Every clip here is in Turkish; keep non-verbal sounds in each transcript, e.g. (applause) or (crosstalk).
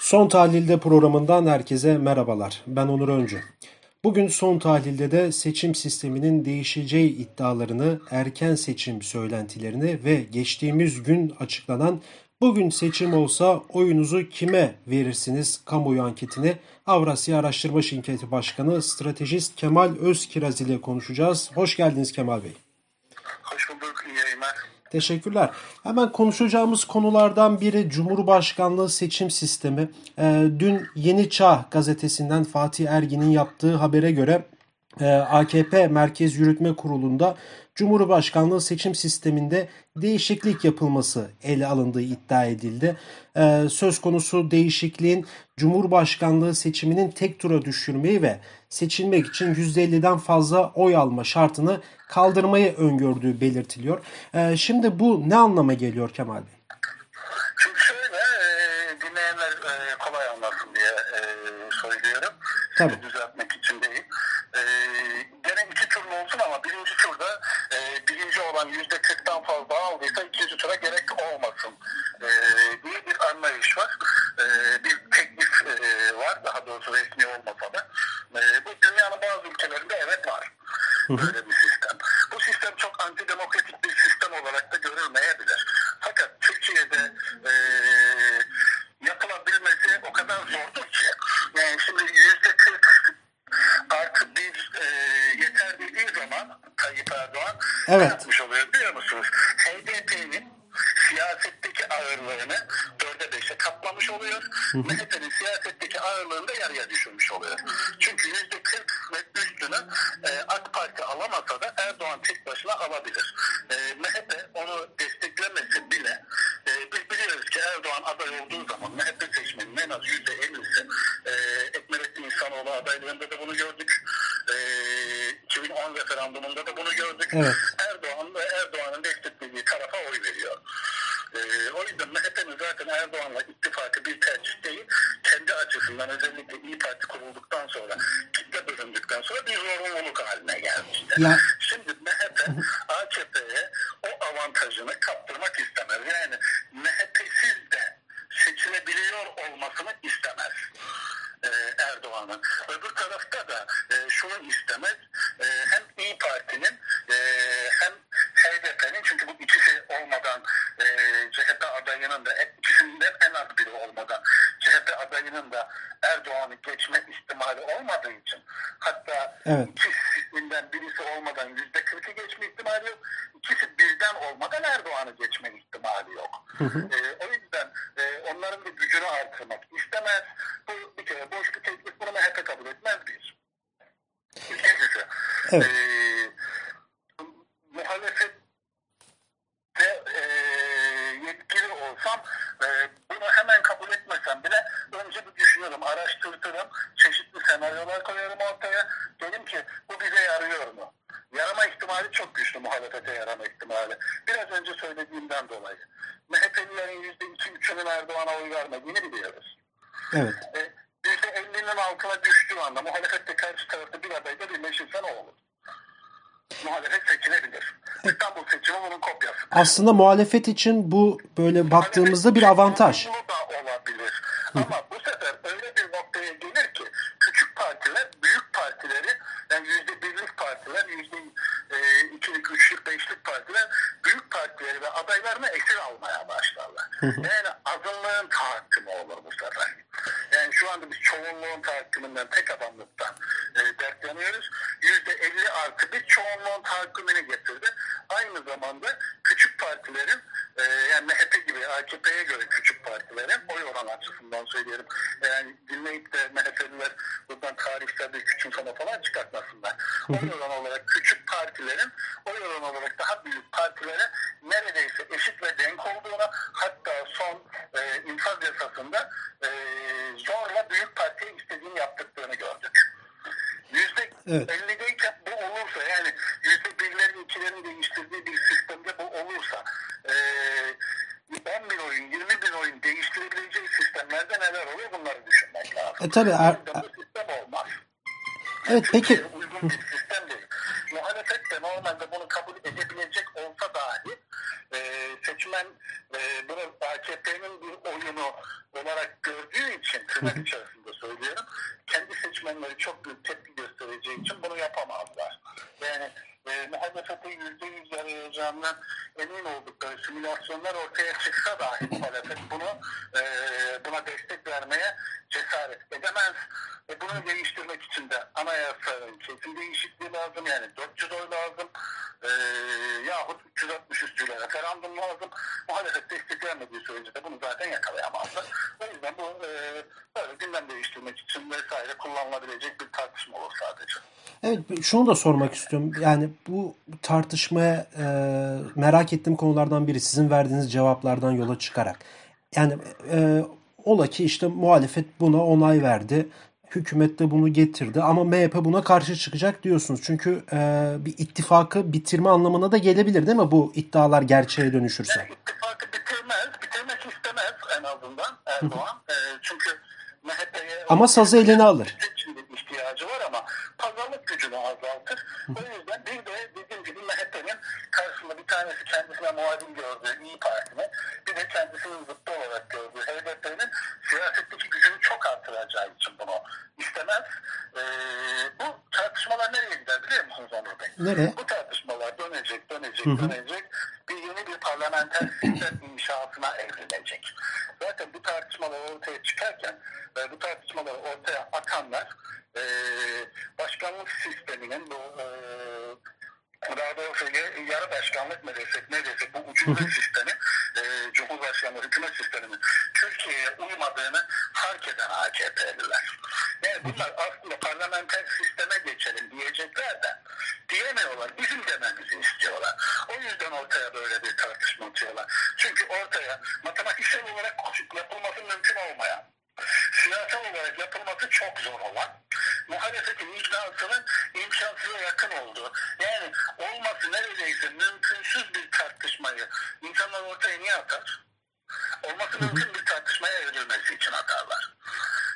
Son Tahlilde programından herkese merhabalar. Ben Onur Öncü. Bugün son tahlilde de seçim sisteminin değişeceği iddialarını, erken seçim söylentilerini ve geçtiğimiz gün açıklanan bugün seçim olsa oyunuzu kime verirsiniz kamuoyu anketini Avrasya Araştırma Şirketi Başkanı Stratejist Kemal Özkiraz ile konuşacağız. Hoş geldiniz Kemal Bey. Hoş bulduk, iyi yayınlar. Teşekkürler. Hemen konuşacağımız konulardan biri Cumhurbaşkanlığı seçim sistemi. Ee, dün Yeni Çağ gazetesinden Fatih Ergin'in yaptığı habere göre AKP Merkez Yürütme Kurulu'nda Cumhurbaşkanlığı seçim sisteminde değişiklik yapılması ele alındığı iddia edildi. Ee, söz konusu değişikliğin Cumhurbaşkanlığı seçiminin tek tura düşürmeyi ve seçilmek için %50'den fazla oy alma şartını kaldırmayı öngördüğü belirtiliyor. Ee, şimdi bu ne anlama geliyor Kemal Bey? Şimdi şöyle, e, dinleyenler e, kolay anlasın diye e, söylüyorum. Tabii. Sizi düzeltmek için değil. E, gene iki turlu olsun ama birinci turda e, birinci olan yüzde kırktan fazla aldıysa ikinci tura gerek olmasın e, diye bir anlayış var. E, bir teklif e, var, daha doğrusu resmi olmasa da. E, bu dünyanın bazı ülkelerinde evet var. Böyle bir sistem. Bu sistem çok antidemokratik bir sistem olarak da görülmeyebilir. Fakat Türkiye'de e, yapılabilmesi o kadar zordur ki. Yani şimdi yüzde kırk artı bir e, yeter dediği zaman Tayyip Erdoğan ne Evet. yapmış oluyor biliyor musunuz? HDP'nin siyasetteki ağırlığını dörde beşe katlamış oluyor. MHP'nin siyasetteki ağırlığını da yarıya düşürmüş oluyor. Çünkü yüzde kırk ve üstünü e, AK Parti alamasa da Erdoğan tek başına alabilir. E, MHP onu desteklemesi bile e, biz biliyoruz ki Erdoğan aday olduğu zaman MHP seçmeninin en az yüzde ellisi e, Ekmelettin İhsanoğlu adaylığında da bunu gördük. E, 2010 referandumunda da bunu gördük. Evet. Erdoğan ve Erdoğan'ın desteklediği tarafa oy veriyor. Ee, o yüzden MHP'nin zaten Erdoğan'la ittifakı bir tercih değil. Kendi açısından özellikle İyi Parti kurulduktan sonra, kitle bölündükten sonra bir zorunluluk haline gelmişti. Ya- Şimdi MHP AKP'ye o avantajını kaptırmak istemez. Yani MHP'siz de seçilebiliyor olmasını istemez e, Erdoğan'ın. Öbür tarafta da e, şunu istemez. E, hem İyi Parti'nin e, hem HDP'nin çünkü bu ikisi olmadan e, CHP adayının da ikisinden en az biri olmadan CHP adayının da Erdoğan'ı geçme ihtimali olmadığı için hatta Evet. ikisinden birisi olmadan yüzde kırkı geçme ihtimali yok. İkisi birden olmadan Erdoğan'ı geçme ihtimali yok. E, o yüzden e, onların bir gücünü artırmak istemez. Bu bir kere boş bir teklif bunu MHP kabul etmez bir. İkincisi, Evet. e, muhalefette e, yetkili olsam e, bunu hemen kabul etmesem bile önce bir düşünürüm, araştırtırım, çeşitli senaryolar koyarım ortaya. Dedim ki bu bize yarıyor mu? Yarama ihtimali çok güçlü muhalefete yarama ihtimali. Biraz önce söylediğimden dolayı. MHP'lilerin yüzde iki üçünün Erdoğan'a oy vermediğini biliyoruz. Evet. E, yüzde ellinin altına düştüğü anda muhalefette karşı tarafta bir adayla birleşirse ne olur? Muhalefet seçilebilir. İstanbul seçimi bunun kopyası. Aslında muhalefet için bu böyle baktığımızda bir avantaj. Bu da olabilir. Ama bu sefer öyle bir noktaya gelir ki küçük partiler büyük partileri yani yüzde birlik partiler yüzde e, ikilik, üçlük, beşlik partiler ve adaylarını esir almaya başlarlar. Yani azınlığın tahakkümü olur bu sefer. Yani şu anda biz çoğunluğun tahakkümünden, tek adamlıktan e, dertleniyoruz. Yüzde elli artı bir çoğunluğun tahakkümünü getirdi. Aynı zamanda küçük partilerin e, yani MHP gibi AKP'ye göre küçük partilerin oy oranı açısından söylüyorum. Yani dinleyip de MHP'liler buradan tarihsel bir küçümseme falan çıkartmasınlar. Oy oranı olarak küçük partilerin oy oranı olarak daha büyük partilere neredeyse eşit ve denk olduğunu hatta son e, infaz yasasında e, zorla büyük partiye istediğini yaptıklarını gördük. Yüzde Evet. 50'deyken bu olursa yani yüzde birlerin ikilerin değiştirdiği bir sistemde bu olursa e, 10 bin oyun 20 bin oyun değiştirebileceği sistemlerde neler oluyor bunları düşünmek lazım. E, tabii, er- sistem olmaz. Evet peki Türkiye'ye uygun bir sistem değil. Muhalefet de normalde bunu kabul edebilecek olsa dahi e, seçmen e, bunu AKP'nin bir oyu oyunu olarak gördüğü için tırnak içerisinde söylüyorum. Kendi seçmenleri çok büyük tepki göstereceği için bunu yapamazlar. Yani e, muhalefete yüzde yüz yarayacağından emin oldukları simülasyonlar ortaya çıksa dahi muhalefet bunu e, buna destek vermeye cesaret edemez. E, bunu değiştirmek için de anayasanın kesin değişikliği lazım. Yani 400 oy lazım. E, yahut 360 üstüyle referandum lazım. Muhalefet desteklenmediği sürece de bunu zaten yakalayamazlar. O yüzden bu e, böyle gündem değiştirmek için vesaire kullanılabilecek bir tartışma olur sadece. Evet şunu da sormak istiyorum. Yani bu tartışmaya e, merak ettiğim konulardan biri sizin verdiğiniz cevaplardan yola çıkarak. Yani e, ola ki işte muhalefet buna onay verdi. Hükümet de bunu getirdi ama MHP buna karşı çıkacak diyorsunuz. Çünkü e, bir ittifakı bitirme anlamına da gelebilir değil mi bu iddialar gerçeğe dönüşürse? Yani ittifakı bitirmez, bitirmek istemez en azından Erdoğan. e, çünkü MHP'ye... Ama sazı eline alır. Şimdi ihtiyacı var gücünü azaltır. O yüzden bir de dediğim gibi MHP'nin karşısında bir tanesi kendisine muadil gördüğü İyi Parti'nin bir de kendisinin zıttı olarak gördüğü HDP'nin siyasetteki gücünü çok artıracağı için bunu istemez. Ee, bu tartışmalar nereye gider biliyor musunuz Onur Bey? Nereye? Bu tartışmalar dönecek, dönecek, dönecek. Bir yeni bir parlamenter sistem inşasına evrilecek. Zaten bu tartışmalar ortaya çıkarken ve bu tartışmaları ortaya atanlar e, başkanlık sisteminin bu e, daha doğrusu yarı başkanlık mı desek ne desek bu ucuzluk sistemi e, Cumhurbaşkanlığı hükümet sisteminin Türkiye'ye uymadığını fark eden AKP'liler. Yani bunlar aslında parlamenter sisteme geçelim diyecekler de diyemiyorlar. Bizim dememizi istiyorlar. O yüzden ortaya böyle bir tartışma atıyorlar. Çünkü ortaya matematiksel olarak yapılması mümkün olmayan siyasal olarak yapılması çok zor olan, muhalefetin iknasının imkansıza yakın olduğu, yani olması neredeyse mümkünsüz bir tartışmayı insanlar ortaya niye atar? Olması mümkün bir tartışmaya evrilmesi için atarlar.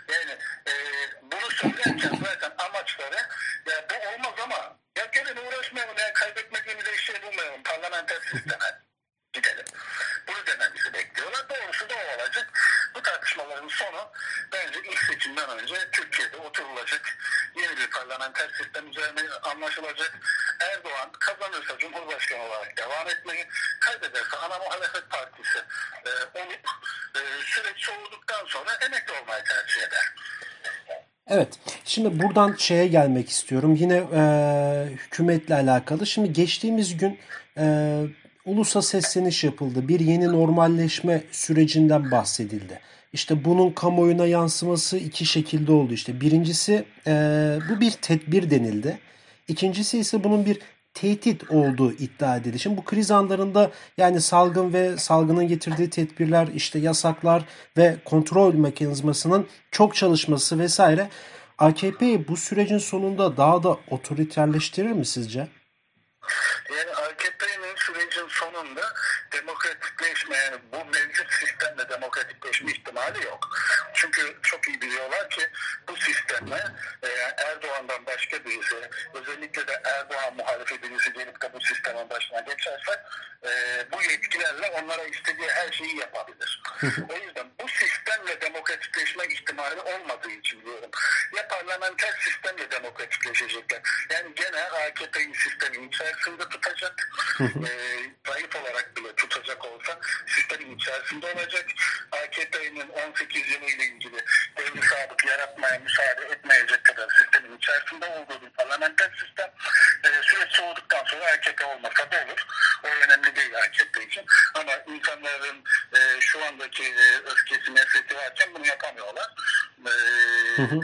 Yani e, bunu söylerken zaten amaçları ya bu olmaz ama ya gelin ya kaybetmediğimize bir şey bulmayalım parlamenter sisteme gidelim. Bunu dememizi bekliyorlar. Doğrusu da olacak. Bu tartışmaların sonu bence ilk seçimden önce Türkiye'de oturulacak yeni bir parlamenter sistem üzerine anlaşılacak. Erdoğan kazanırsa Cumhurbaşkanı olarak devam etmeyi, kaybederse ana muhalefet partisi e, olup e, süreç soğuduktan sonra emekli olmayı tercih eder. Evet. Şimdi buradan şeye gelmek istiyorum. Yine e, hükümetle alakalı. Şimdi geçtiğimiz gün e, ulusa sesleniş yapıldı. Bir yeni normalleşme sürecinden bahsedildi. İşte bunun kamuoyuna yansıması iki şekilde oldu. İşte birincisi e, bu bir tedbir denildi. İkincisi ise bunun bir tehdit olduğu iddia edildi. Şimdi bu kriz anlarında yani salgın ve salgının getirdiği tedbirler, işte yasaklar ve kontrol mekanizmasının çok çalışması vesaire AKP'yi bu sürecin sonunda daha da otoriterleştirir mi sizce? Yani AKP'nin sonunda demokratikleşme yani bu mevcut sistemle demokratikleşme ihtimali yok. Çünkü çok iyi biliyorlar ki bu sistemle e, Erdoğan'dan başka birisi özellikle de Erdoğan muhalefet birisi gelip de bu sistemin başına geçerse e, bu yetkilerle onlara istediği her şeyi yapabilir. o yüzden bu sistemle demokratikleşme ihtimali olmadığı için diyorum. Ya parlamenter sistemle demokratikleşecekler. Yani gene AKP'yi sistemin içerisinde tutacak. e, zayıf olarak bile tutacak olsa sistemin içerisinde olacak. AKP'nin 18 yılı ile ilgili devri sabık yaratmaya müsaade etmeyecek kadar sistemin içerisinde olduğu bir parlamenter sistem. E, süreç soğuduktan sonra AKP olmasa da olur. O önemli değil AKP için. Ama insanların e, şu andaki e, öfkesi, nefreti varken bunu yapamıyorlar. E, hı hı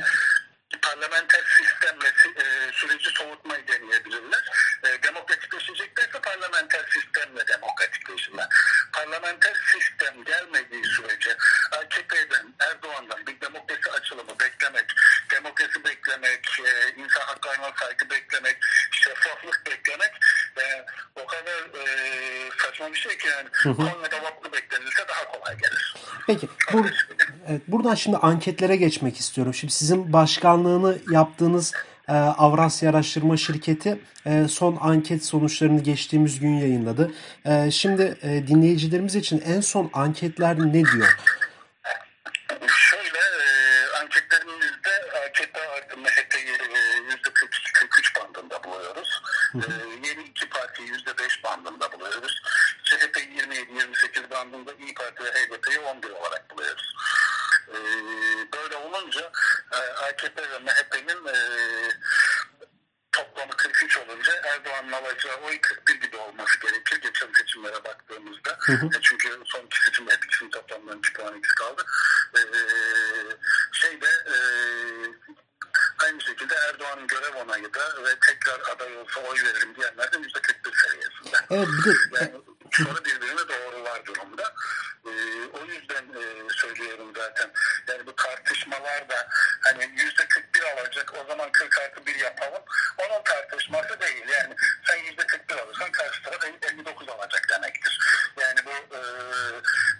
parlamenter sistemle e, süreci soğutmayı deneyebilirler. E, demokratikleşeceklerse parlamenter sistemle demokratikleşirler. Parlamenter sistem gelmediği sürece AKP'den, Erdoğan'dan bir demokrasi açılımı beklemek, demokrasi beklemek, e, insan haklarına saygı beklemek, şeffaflık beklemek e, o kadar e, saçma bir şey ki yani hı hı. Konya'da vaplı beklenirse daha kolay gelir. Peki. Bu, evet, buradan şimdi anketlere geçmek istiyorum. Şimdi sizin başkanlığını yaptığınız e, Avrasya Araştırma Şirketi e, son anket sonuçlarını geçtiğimiz gün yayınladı. Ee, şimdi e, dinleyicilerimiz için en son anketler ne diyor? Şöyle e, anketlerimizde anketler artı MHP'yi %43 bandında buluyoruz. Yeni iki parti %5 bandında buluyoruz. CHP 27-28 bandında, İyi Parti ve HDP'yi 11 Hı hı. E, çünkü son seçimde hep ikisinin toplamından 2 puan eksik kaldı. E, şeyde e, aynı şekilde Erdoğan'ın görev onayı da ve tekrar aday olsa oy veririm diyenler de %41 seviyesinde. Evet bir de Yani soru birbirini doğrular durumda. Ee, o yüzden e, söylüyorum zaten. Yani bu tartışmalar da hani yüzde 41 alacak o zaman 40 artı 1 yapalım. Onun tartışması değil. Yani sen yüzde 41 alırsan karşı taraf 59 alacak demektir. Yani bu e,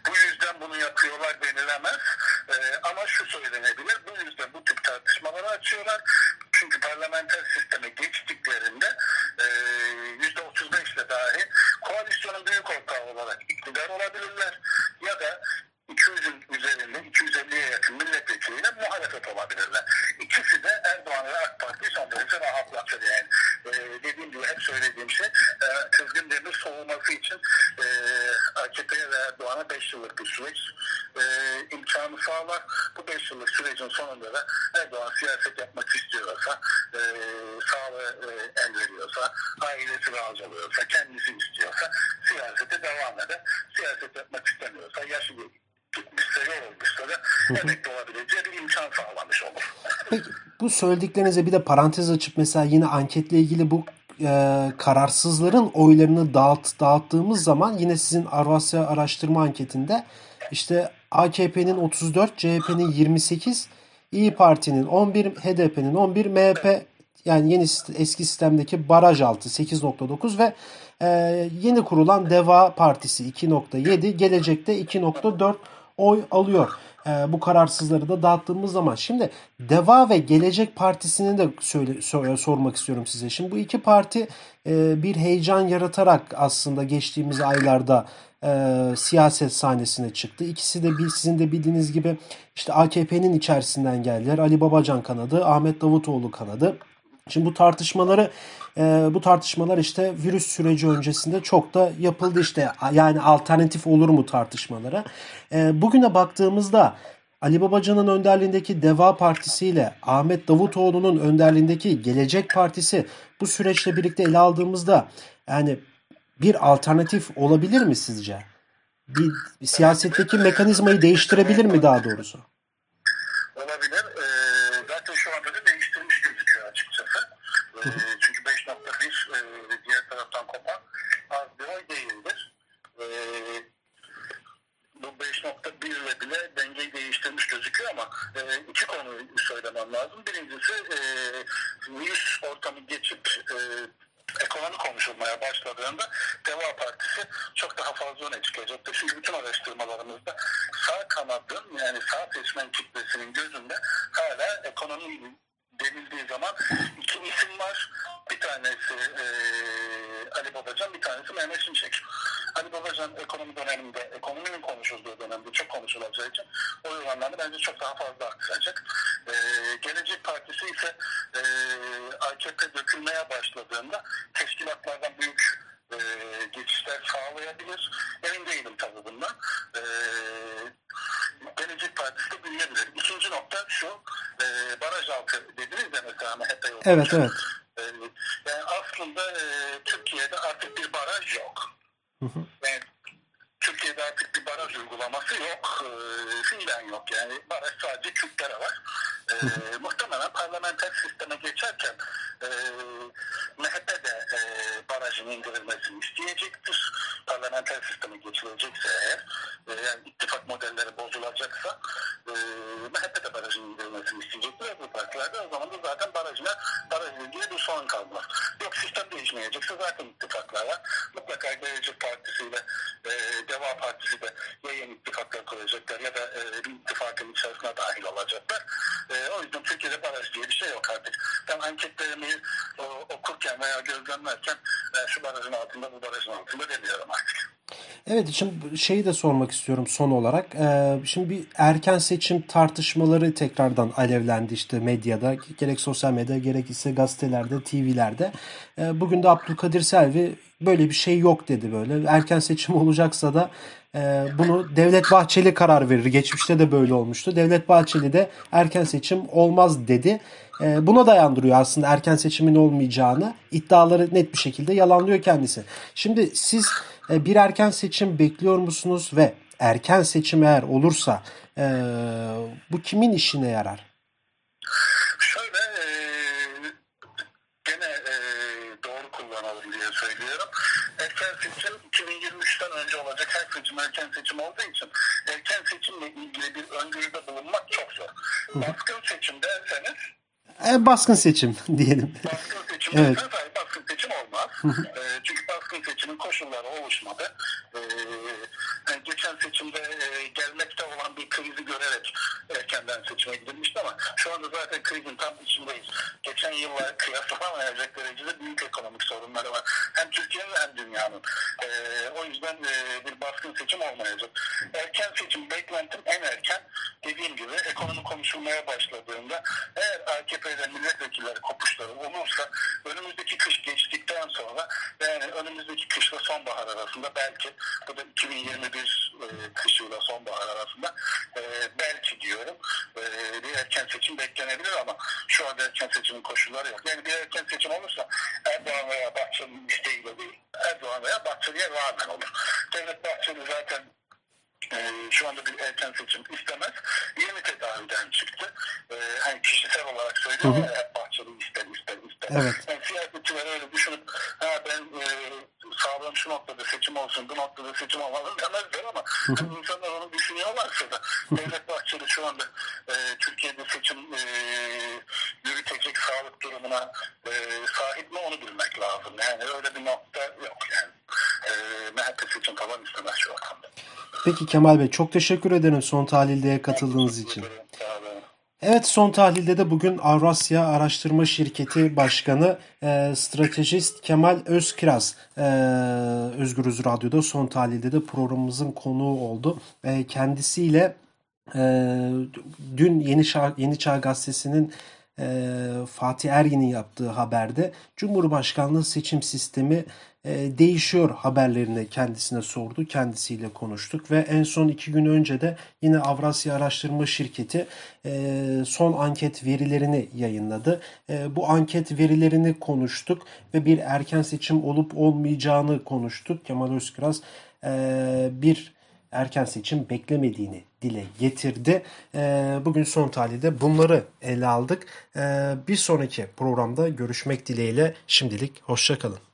bu yüzden bunu yapıyorlar denilemez. E, ama şu söylenebilir. Bu yüzden bu tip tartışmaları açıyorlar. Çünkü parlamenter sisteme geçtiklerinde e, yüzde 35 ile dahi koalisyonun büyük ortağı olarak iktidar olabilirler ya da 200'ün üzerinde 250'ye yakın milletvekiliyle muhalefet olabilirler. İkisi de Erdoğan ve AK Parti'yi son derece rahatlatır yani. E, dediğim gibi hep söylediğim şey e, kızgın demir soğuması için e, AKP'ye ve Erdoğan'a 5 yıllık bir süreç e, imkanı sağlar. Bu 5 yıllık sürecin sonunda da Erdoğan siyaset yapmak istiyorsa, e, sağlığı e, el veriyorsa, ailesi razı oluyorsa, kendisi istiyorsa siyasete devam eder. Siyaset yapmak istemiyorsa, yaşı gitmişse, da emekli olabileceği bir imkan sağlamış olur. Peki bu söylediklerinize bir de parantez açıp mesela yine anketle ilgili bu e, kararsızların oylarını dağıt, dağıttığımız zaman yine sizin Arvasya araştırma anketinde işte AKP'nin 34, CHP'nin 28, İyi Parti'nin 11, HDP'nin 11, MHP yani yeni eski sistemdeki baraj altı 8.9 ve e, yeni kurulan Deva Partisi 2.7, gelecekte 2.4 oy alıyor. E, bu kararsızları da dağıttığımız zaman. Şimdi Deva ve Gelecek Partisi'ni de söyle, sor- sormak istiyorum size. Şimdi bu iki parti e, bir heyecan yaratarak aslında geçtiğimiz aylarda e, siyaset sahnesine çıktı. İkisi de bir, sizin de bildiğiniz gibi işte AKP'nin içerisinden geldiler. Ali Babacan kanadı, Ahmet Davutoğlu kanadı. Şimdi bu tartışmaları e, bu tartışmalar işte virüs süreci öncesinde çok da yapıldı işte yani alternatif olur mu tartışmalara. E, bugüne baktığımızda Ali Babacan'ın önderliğindeki Deva Partisi ile Ahmet Davutoğlu'nun önderliğindeki Gelecek Partisi bu süreçle birlikte ele aldığımızda yani bir alternatif olabilir mi sizce? Bir, siyasetteki mekanizmayı değiştirebilir mi daha doğrusu? olabilir. Mm-hmm. (laughs) Babacan, bir tanesi Mehmet Şimşek. Ali (laughs) Babacan ekonomi döneminde, ekonominin konuşulduğu dönemde çok konuşulacağı için oy oranlarını bence çok daha fazla arttıracak. E, Gelecek Partisi ise e, AKP dökülmeye başladığında teşkilatlardan büyük e, geçişler sağlayabilir. Emin değilim tabii bundan. E, Gelecek Partisi de büyüyebilir. İkinci nokta şu, e, baraj altı dediniz ya mesela MHP yolunca. Evet evet. Yani aslında e, Türkiye'de artık bir baraj yok. Yani Türkiye'de artık bir baraj uygulaması yok. E, fiilen yok yani. Baraj sadece Kürtlere var. E, muhtemelen parlamenter sisteme geçerken e, MHP de e, barajın indirilmesini isteyecektir. Parlamenter sisteme geçilecekse eğer e, yani ittifak modelleri bozulacaksa e, MHP de barajın indirilmesini isteyecektir. Ve bu partilerde o zaman da zaten barajına barajla ilgili bir sorun kalmaz. Yok sistem değişmeyecekse zaten ittifaklar var. Mutlaka Gelecek Partisi ile e, Deva Partisi de ya yeni ittifaklar kuracaklar ya da e, bir ittifakın içerisine dahil olacaklar. E, o yüzden Türkiye'de baraj diye bir şey yok artık. Ben anketlerimi o, okurken veya gözlemlerken e, şu barajın altında bu barajın altında demiyorum artık. Evet şimdi şeyi de sormak istiyorum son olarak. Ee, şimdi bir erken seçim tartışmaları tekrardan alevlendi işte medyada. Gerek sosyal medyada gerekse gazetelerde, TV'lerde. Ee, bugün de Abdülkadir Selvi böyle bir şey yok dedi böyle. Erken seçim olacaksa da e, bunu Devlet Bahçeli karar verir. Geçmişte de böyle olmuştu. Devlet Bahçeli de erken seçim olmaz dedi. E, buna dayandırıyor aslında erken seçimin olmayacağını. iddiaları net bir şekilde yalanlıyor kendisi. Şimdi siz e, bir erken seçim bekliyor musunuz ve erken seçim eğer olursa e, bu kimin işine yarar? Şöyle e, gene e, doğru kullanalım diye söylüyorum. Erken seçim 2023'ten önce olacak her seçim erken seçim olduğu için erken seçimle ilgili bir öngörüde bulunmak çok zor. Baskın seçim derseniz E, baskın seçim (laughs) diyelim. baskın seçim Evet. hayır baskın seçim olmaz. E, çünkü baskın seçimin koşulları oluşmadı. E, geçen seçimde e, gelmekte olan bir krizi görerek erkenden seçime gidilmişti ama şu anda zaten krizin tam içindeyiz. Geçen yıllar kıyaslanamayacak derecede büyük ekonomik sorunları var. Hem Türkiye'nin hem dünyanın. E, o yüzden e, bir baskın seçim olmayacak. Erken seçim beklentim en erken dediğim gibi ekonomi konuşulmaya başladığında eğer AKP'de milletvekilleri kopuşları olursa önümüzdeki kış geçtikten sonra yani önümüzdeki kışla sonbahar arasında belki bu da 2021 e, kışıyla sonbahar arasında e, belki diyorum e, bir erken seçim beklenebilir ama şu anda erken seçimin koşulları yok. Yani bir erken seçim olursa Erdoğan veya Bahçeli'nin isteğiyle değil Erdoğan veya Bahçeli'ye rağmen olur. Devlet Bahçeli zaten ee, şu anda bir erken seçim istemez. Yeni tedaviden çıktı. Ee, hani kişisel olarak söylüyor ya Bahçeli ister ister ister. Evet. Yani siyasetçiler öyle düşünüp ha ben e, sağlığım şu noktada seçim olsun bu noktada seçim olmalım demezler ama hani insanlar onu düşünüyorlarsa da Devlet Bahçeli şu anda e, Türkiye'de seçim e, yürütecek sağlık durumuna e, sahip mi onu bilmek lazım. Yani öyle bir nokta yok yani. E, MHP seçim falan istemez şu ortamda. Peki Kemal Bey çok teşekkür ederim son tahlilde katıldığınız için. Olun. Evet son tahlilde de bugün Avrasya Araştırma Şirketi Başkanı e, stratejist Kemal Özkiraz e, Özgürüz Radyo'da son tahlilde de programımızın konuğu oldu. E, kendisiyle e, dün Yeni Çağ, Yeni Çağ Gazetesi'nin e, Fatih Ergin'in yaptığı haberde Cumhurbaşkanlığı seçim sistemi e, değişiyor haberlerini kendisine sordu. Kendisiyle konuştuk ve en son iki gün önce de yine Avrasya Araştırma Şirketi e, son anket verilerini yayınladı. E, bu anket verilerini konuştuk ve bir erken seçim olup olmayacağını konuştuk. Kemal Özkıraz e, bir erken seçim beklemediğini dile getirdi. E, bugün son tahlilde bunları ele aldık. E, bir sonraki programda görüşmek dileğiyle şimdilik hoşçakalın.